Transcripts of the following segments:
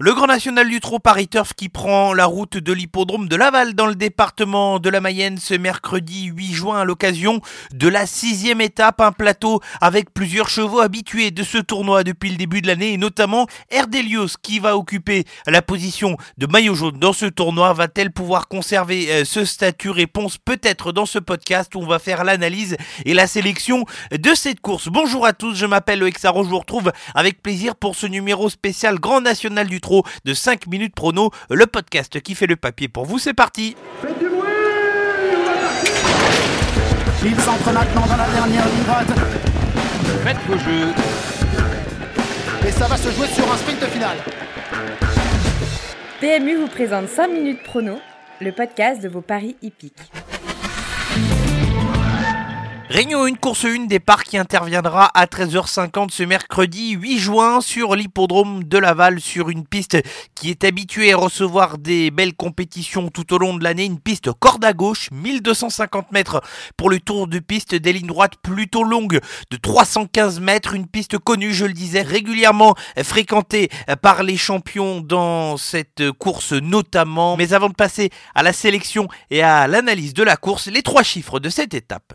Le Grand National du Trot Paris Turf qui prend la route de l'hippodrome de Laval dans le département de la Mayenne ce mercredi 8 juin à l'occasion de la sixième étape, un plateau avec plusieurs chevaux habitués de ce tournoi depuis le début de l'année et notamment Erdelios qui va occuper la position de maillot jaune dans ce tournoi. Va-t-elle pouvoir conserver euh, ce statut? Réponse peut-être dans ce podcast où on va faire l'analyse et la sélection de cette course. Bonjour à tous, je m'appelle Exaro, je vous retrouve avec plaisir pour ce numéro spécial Grand National du de 5 minutes prono, le podcast qui fait le papier pour vous. C'est parti Faites du bruit Ils entrent maintenant dans la dernière ligne droite. Faites vos jeux. Et ça va se jouer sur un sprint final. PMU vous présente 5 minutes prono, le podcast de vos paris hippiques. Réunion 1, course 1, départ qui interviendra à 13h50 ce mercredi 8 juin sur l'hippodrome de Laval sur une piste qui est habituée à recevoir des belles compétitions tout au long de l'année. Une piste corde à gauche, 1250 mètres pour le tour de piste, des lignes droites plutôt longues de 315 mètres. Une piste connue, je le disais, régulièrement fréquentée par les champions dans cette course notamment. Mais avant de passer à la sélection et à l'analyse de la course, les trois chiffres de cette étape.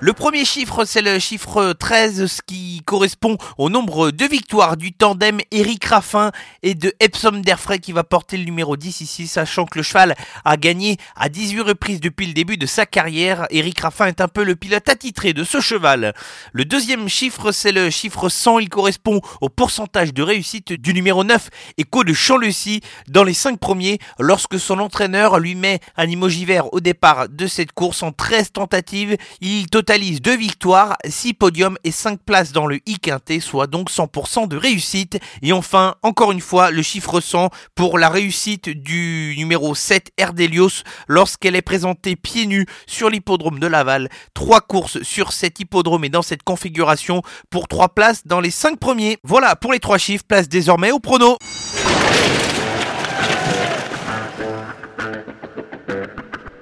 Le premier chiffre, c'est le chiffre 13, ce qui correspond au nombre de victoires du tandem Eric Raffin et de Epsom Derfray qui va porter le numéro 10 ici, sachant que le cheval a gagné à 18 reprises depuis le début de sa carrière. Eric Raffin est un peu le pilote attitré de ce cheval. Le deuxième chiffre, c'est le chiffre 100, il correspond au pourcentage de réussite du numéro 9, Echo de Champ-Lucy, dans les 5 premiers, lorsque son entraîneur lui met un imogivert au départ de cette course en 13 tentatives. Il 2 victoires, 6 podiums et 5 places dans le I quintet, soit donc 100% de réussite. Et enfin, encore une fois, le chiffre 100 pour la réussite du numéro 7 Erdelios lorsqu'elle est présentée pieds nus sur l'hippodrome de Laval. 3 courses sur cet hippodrome et dans cette configuration pour 3 places dans les 5 premiers. Voilà pour les 3 chiffres, place désormais au prono.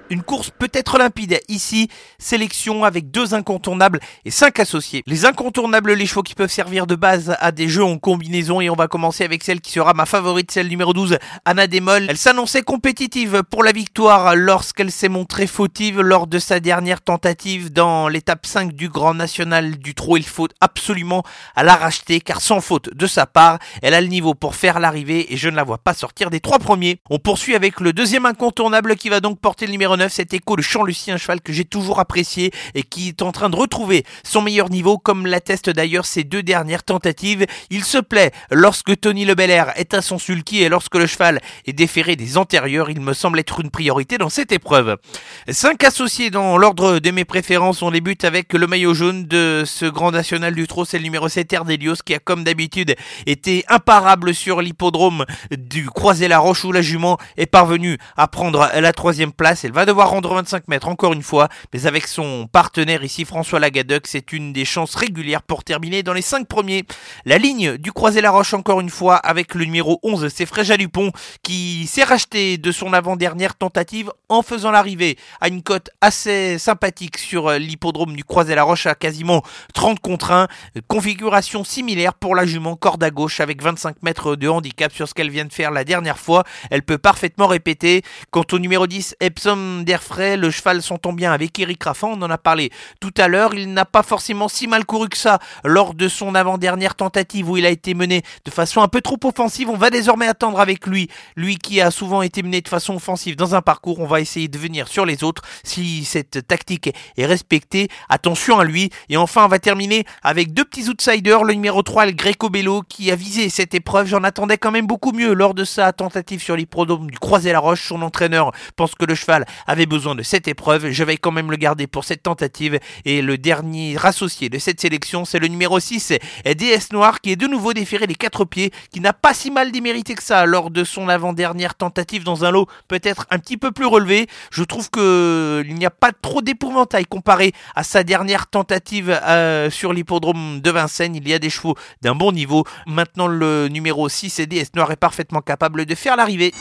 Une course peut-être limpide. Ici, sélection avec deux incontournables et cinq associés. Les incontournables, les chevaux qui peuvent servir de base à des jeux en combinaison et on va commencer avec celle qui sera ma favorite, celle numéro 12, Anna Demol. Elle s'annonçait compétitive pour la victoire lorsqu'elle s'est montrée fautive lors de sa dernière tentative dans l'étape 5 du Grand National du Trot. Il faut absolument à la racheter car sans faute de sa part, elle a le niveau pour faire l'arrivée et je ne la vois pas sortir des trois premiers. On poursuit avec le deuxième incontournable qui va donc porter le numéro 9, cet écho de Champ-Lucie, un cheval que j'ai toujours apprécié et qui est en train de retrouver son meilleur niveau, comme l'attestent d'ailleurs ses deux dernières tentatives. Il se plaît lorsque Tony Le est à son sulky et lorsque le cheval est déféré des antérieurs, il me semble être une priorité dans cette épreuve. Cinq associés dans l'ordre de mes préférences, on débute avec le maillot jaune de ce grand national du trot, c'est le numéro 7 Erdelios qui a comme d'habitude été imparable sur l'hippodrome du Croisé-la-Roche où la jument est parvenue à prendre la troisième place. Elle va devoir rendre 25 mètres encore une fois, mais avec son partenaire ici François Lagadec, c'est une des chances régulières pour terminer dans les 5 premiers. La ligne du Croisé-la-Roche encore une fois avec le numéro 11, c'est Fréja Dupont qui s'est racheté de son avant-dernière tentative en faisant l'arrivée à une cote assez sympathique sur l'hippodrome du Croisé-la-Roche à quasiment 30 contre 1. Configuration similaire pour la jument corde à gauche avec 25 mètres de handicap sur ce qu'elle vient de faire la dernière fois. Elle peut parfaitement répéter. Quant au numéro 10, Epsom Derfray, le cheval s'entend bien avec Eric Raffin, on en a parlé tout à l'heure. Il n'a pas forcément si mal couru que ça lors de son avant-dernière tentative où il a été mené de façon un peu trop offensive. On va désormais attendre avec lui, lui qui a souvent été mené de façon offensive dans un parcours. On va essayer de venir sur les autres si cette tactique est respectée. Attention à lui. Et enfin, on va terminer avec deux petits outsiders. Le numéro 3, le Greco Bello, qui a visé cette épreuve. J'en attendais quand même beaucoup mieux lors de sa tentative sur l'hippodrome du Croisé-la-Roche. Son entraîneur pense que le cheval avait besoin de cette épreuve. Je vais quand même le garder pour cette tentative. Et le dernier associé de cette sélection, c'est le numéro 6, DS Noir, qui est de nouveau déféré les quatre pieds, qui n'a pas si mal démérité que ça lors de son avant-dernière tentative dans un lot peut-être un petit peu plus relevé. Je trouve que il n'y a pas trop d'épouvantail comparé à sa dernière tentative euh, sur l'hippodrome de Vincennes. Il y a des chevaux d'un bon niveau. Maintenant, le numéro 6, DS Noir, est parfaitement capable de faire l'arrivée.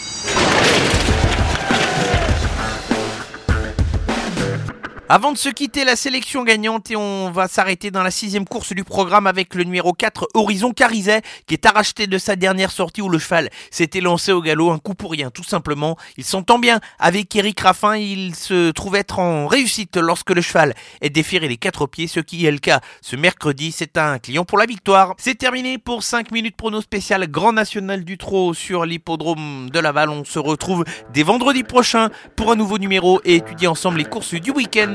Avant de se quitter, la sélection gagnante et on va s'arrêter dans la sixième course du programme avec le numéro 4 Horizon Carizet qui est arraché de sa dernière sortie où le cheval s'était lancé au galop, un coup pour rien tout simplement. Il s'entend bien avec Eric Raffin, il se trouve être en réussite lorsque le cheval est déféré les quatre pieds, ce qui est le cas ce mercredi, c'est un client pour la victoire. C'est terminé pour 5 minutes prono spécial Grand National du Trot sur l'hippodrome de Laval. On se retrouve dès vendredi prochain pour un nouveau numéro et étudier ensemble les courses du week-end